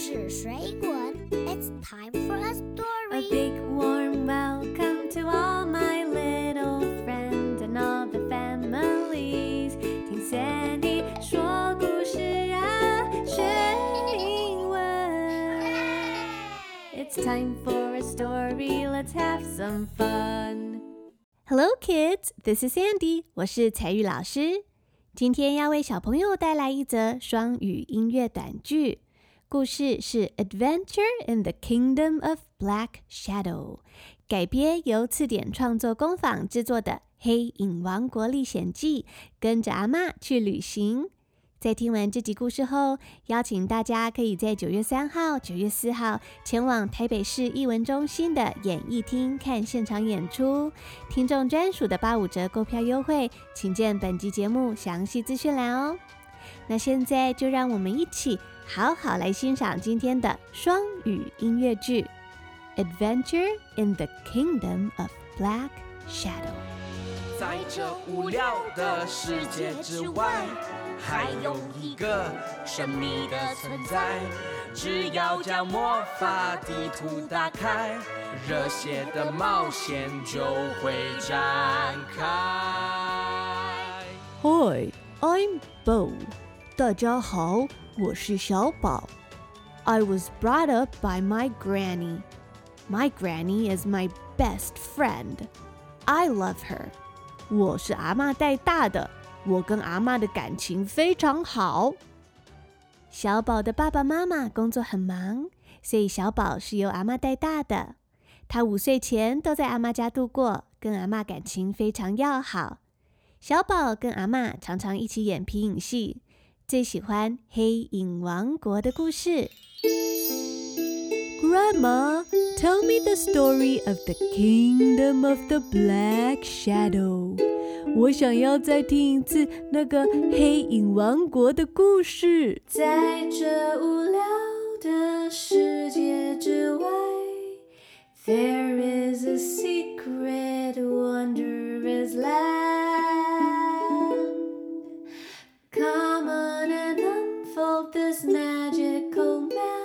事水滚，It's time for a story. A big warm welcome to all my little friends and all the families. 听 Sandy 说故事啊，学英文。It's time for a story. Let's have some fun. Hello, kids. This is Sandy. 我是采玉老师。今天要为小朋友带来一则双语音乐短剧， 故事是《Adventure in the Kingdom of Black Shadow》，改编由词典创作工坊制作的《黑影王国历险记》，跟着阿嬷去旅行。在听完这集故事后，邀请大家可以在九月三号、九月四号前往台北市艺文中心的演艺厅看现场演出。听众专属的八五折购票优惠，请见本集节目详细资讯栏哦。那现在就让我们一起好好来欣赏今天的双语音乐剧《Adventure in the Kingdom of Black Shadow》。在这无聊的世界之外，还有一个神秘的存在。只要将魔法地图打开，热血的冒险就会展开。Hi, I'm Bo. 大家好，我是小宝。I was brought up by my granny. My granny is my best friend. I love her. 我是阿嬷带大的，我跟阿嬷的感情非常好。小宝的爸爸妈妈工作很忙，所以小宝是由阿嬷带大的。他五岁前都在阿嬷家度过，跟阿嬷感情非常要好。小宝跟阿嬷常常一起演皮影戏，最喜欢黑影王国的故事。Grandma, tell me the story of the kingdom of the black shadow. 我想要再听一次那个黑影王国的故事。在这无聊的世界之外，There is a secret wonderous land. Come on and unfold this magical map.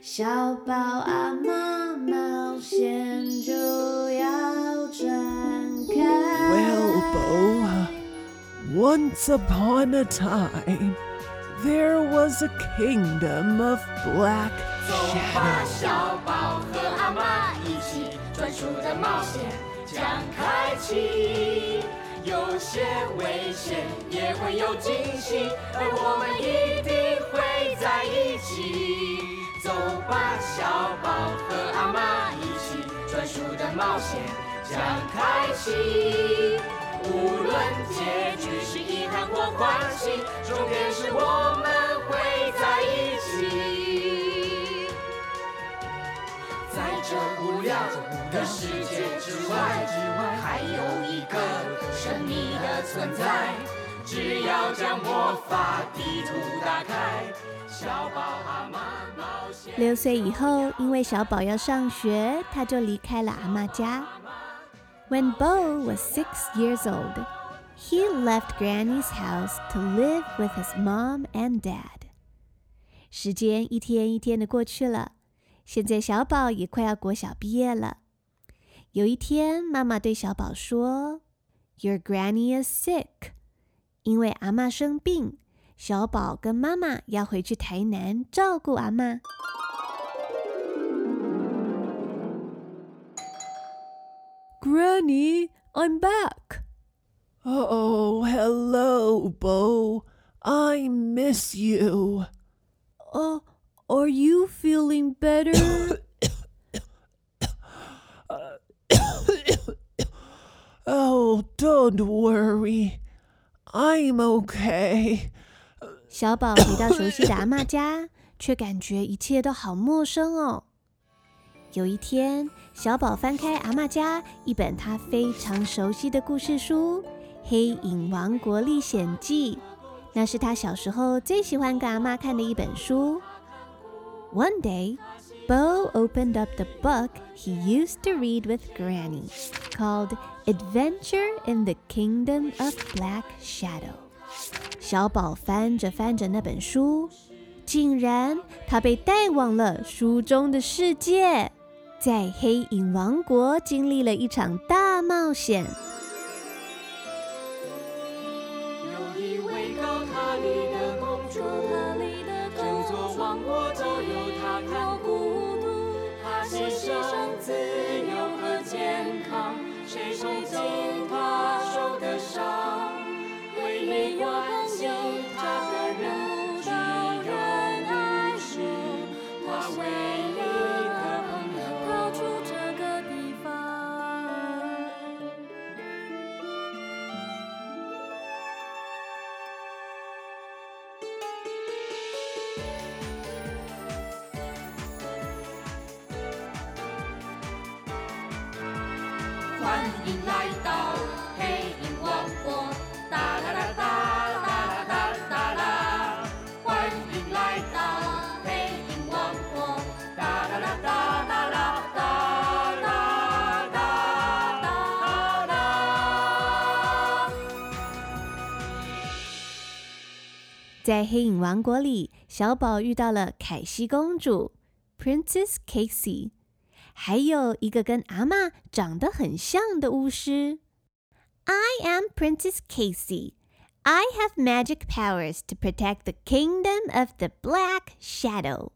小宝阿嬷冒险就要展开。Well, Bo, once upon a time, there was a kingdom of black 走吧，小宝和阿嬷一起专属的冒险将开启， 有些危险也会有惊喜，而我们一定会在一起。走吧，小宝和阿妈一起专属的冒险将开启。无论结局是遗憾或欢喜，重点是我们会在一起。这无聊的世界之外，还有一个神秘的存在。只要将魔法地图打开。六岁以后，因为小宝要上学，他就离开了阿妈家。When Bo was six years old, he left Granny's house to live with his mom and dad. 时间一天一天的过去了，现在小宝也快要国小毕业了。有一天，妈妈对小宝说：“Your granny is sick，因为阿嬷生病。”小宝跟妈妈要回去台南照顾阿嬷。Granny, I'm back. Oh, hello, Bo. I miss you. Uh, are you feeling better? Oh, don't worry. I'm okay. 小宝回到熟悉的阿嬷家，却感觉一切都好陌生哦。有一天，小宝翻开阿嬷家一本他非常熟悉的故事书《黑影王国历险记》，那是他小时候最喜欢给阿嬷看的一本书。One day, Bo opened up the book he used to read with Granny, called Adventure in the Kingdom of Black Shadow. 小宝翻着翻着那本书， 竟然他被带往了书中的世界，在黑影王国经历了一场大冒险。 有他看孤独，他牺牲自由和健康，谁会尽他受的？迎来到黑影王国，哒啦啦哒哒啦哒啦！欢迎来到黑影王国，哒啦啦哒哒啦哒啦哒啦！在黑影王国里，小宝遇到了凯西公主 （Princess Casey）。还有一个跟阿嬷长得很像的巫师。I am Princess Casey. I have magic powers to protect the kingdom of the Black Shadow.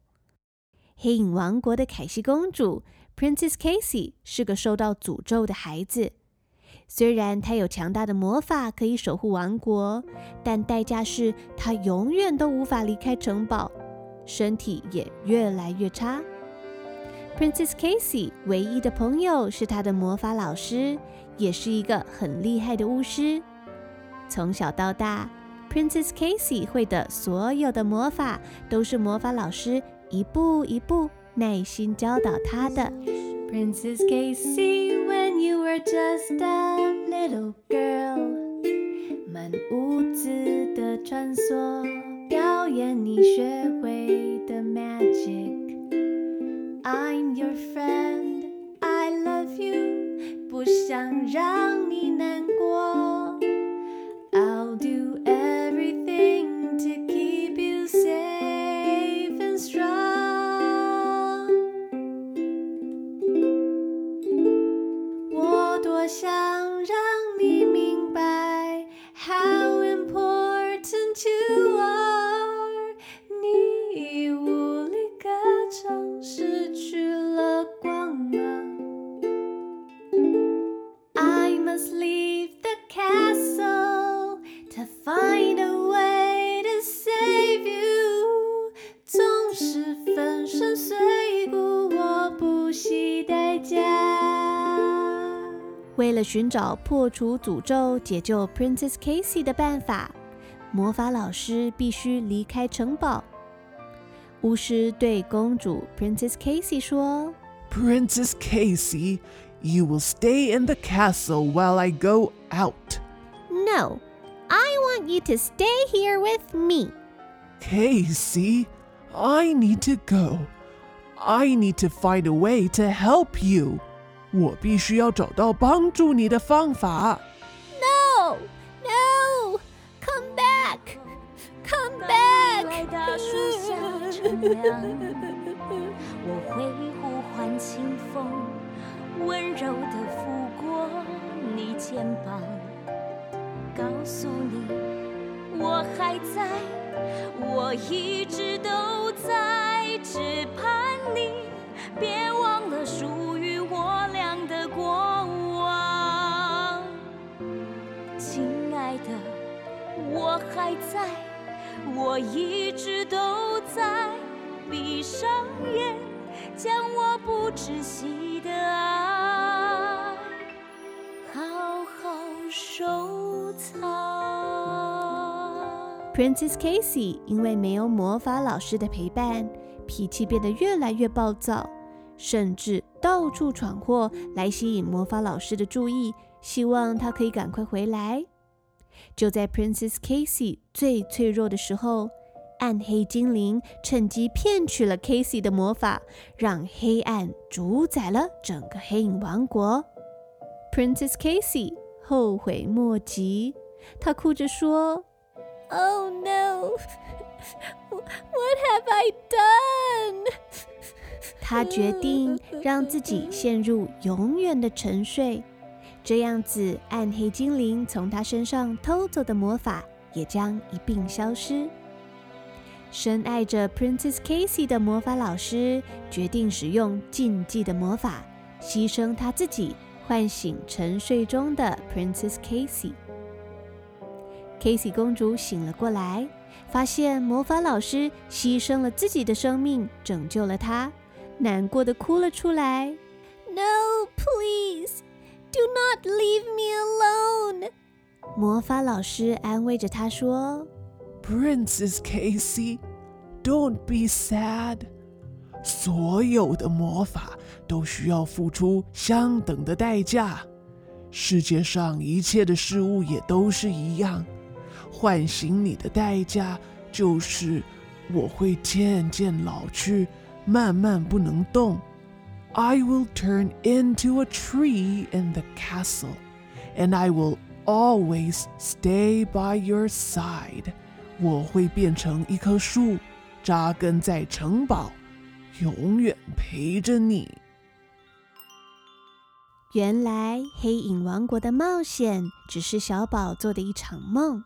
黑影王国的凯西公主 Princess Casey 是个受到诅咒的孩子。虽然她有强大的魔法可以守护王国，但代价是她永远都无法离开城堡，身体也越来越差。Princess Casey 唯一的朋友是她的魔法老师，也是一个很厉害的巫师。从小到大，Princess Casey 会的所有的魔法，都是魔法老师一步一步耐心教导她的。Princess Casey，when you were just a little girl，满屋子的穿梭，表演你学会的 magic。I'm your friend, I love you，不想让你难过。I'll do everything Castle to find a way to save you. 总是粉身碎骨，我不惜代价为了寻找破除诅咒、解救 Princess Casey 的办法，魔法老师必须离开城堡。巫师对公主 Princess Casey 说：“Princess Casey, you will stay in the castle while I go out.” No, I want you to stay here with me. Casey, I need to go. I need to find a way to help you. 我必须要找到帮助你的方法。No, no, come back, come back. 我会呼唤清风， 温柔地抚过你肩膀，告诉你我还在，我一直都在，只盼你别忘了属于我俩的过往，亲爱的，我还在，我一直都在。闭上眼，将我不窒息的爱好好收藏。Princess Casey 因为没有魔法老师的陪伴，脾气变得越来越暴躁。甚至到处闯祸来吸引魔法老师的注意，希望他可以赶快回来。就在 Princess Casey 最脆弱的时候，暗黑精灵趁机骗取了 Casey 的魔法，让黑暗主宰了整个黑影王国。Princess Casey 后悔莫及，她哭着说：“Oh no！” What have I done？她决定让自己陷入永远的沉睡，这样子暗黑精灵从她身上偷走的魔法也将一并消失。深爱着 Princess Casey 的魔法老师决定使用禁忌的魔法，牺牲他自己，唤醒沉睡中的 Princess Casey。Casey 公主醒了过来，发现魔法老师牺牲了自己的生命，拯救了她，难过的哭了出来。No, please, do not leave me alone. 魔法老师安慰着她说 ：“Princess Casey, don't be sad. 所有的魔法都需要付出相等的代价，世界上一切的事物也都是一样。”唤醒你的代价就是我会渐渐老去，慢慢不能动。I will turn into a tree in the castle, and I will always stay by your side. 我会变成一棵树，扎根在城堡，永远陪着你。原来黑影王国的冒险只是小宝做的一场梦。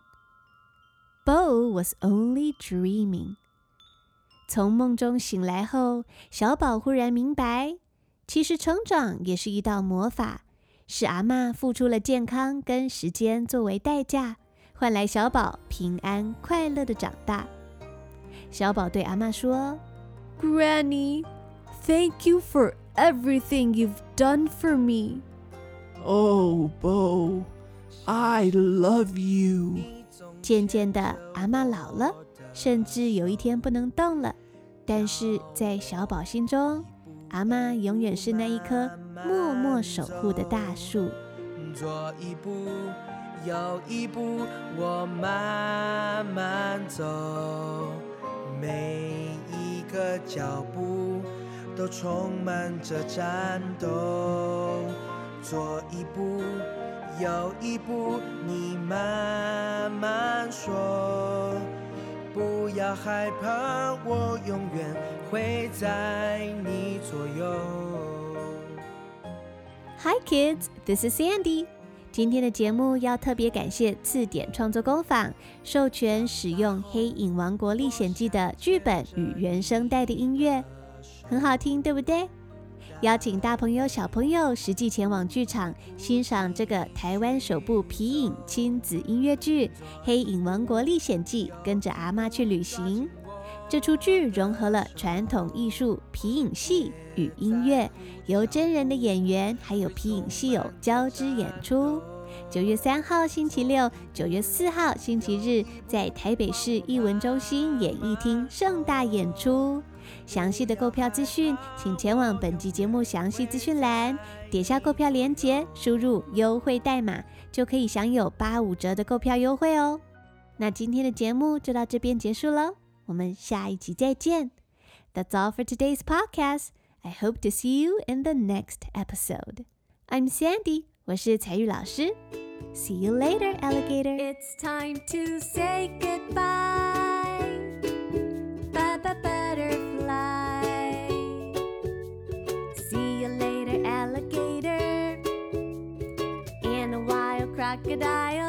Bo was only dreaming。从梦中醒来后，小宝忽然明白，其实成长也是一道魔法，是阿嬷付出了健康跟时间作为代价，换来小宝平安快乐的长大。小宝对阿嬷说：“Granny, thank you for everything you've done for me.” Oh, Bo, I love you. 渐渐的，阿嬷老了，甚至有一天不能动了。但是在小宝心中，阿嬷永远是那一棵默默守护的大树。做一步，右一步，我慢慢走，每一个脚步都充满着战斗。左一步。右一步，你慢慢说，不要害怕，我永远会在你左右。Hi kids, this is Sandy。今天的节目要特别感谢字典创作工坊授权使用《黑影王国历险记》的剧本与原声带的音乐，很好听，对不对？邀请大朋友、小朋友实际前往剧场欣赏这个台湾首部皮影亲子音乐剧《黑影王国历险记》，跟着阿妈去旅行。这出剧融合了传统艺术皮影戏与音乐，由真人的演员还有皮影戏友交织演出。九月三号星期六，九月四号星期日，在台北市艺文中心演艺厅盛大演出。详细的购票资讯，请前往本集节目详细资讯栏，点下购票链接，输入优惠代码，就可以享有八五折的购票优惠哦。那今天的节目就到这边结束喽，我们下一集再见。That's all for today's podcast. I hope to see you in the next episode. I'm Sandy，我是采玉老师。See you later, alligator. It's time to say goodbye. crocodile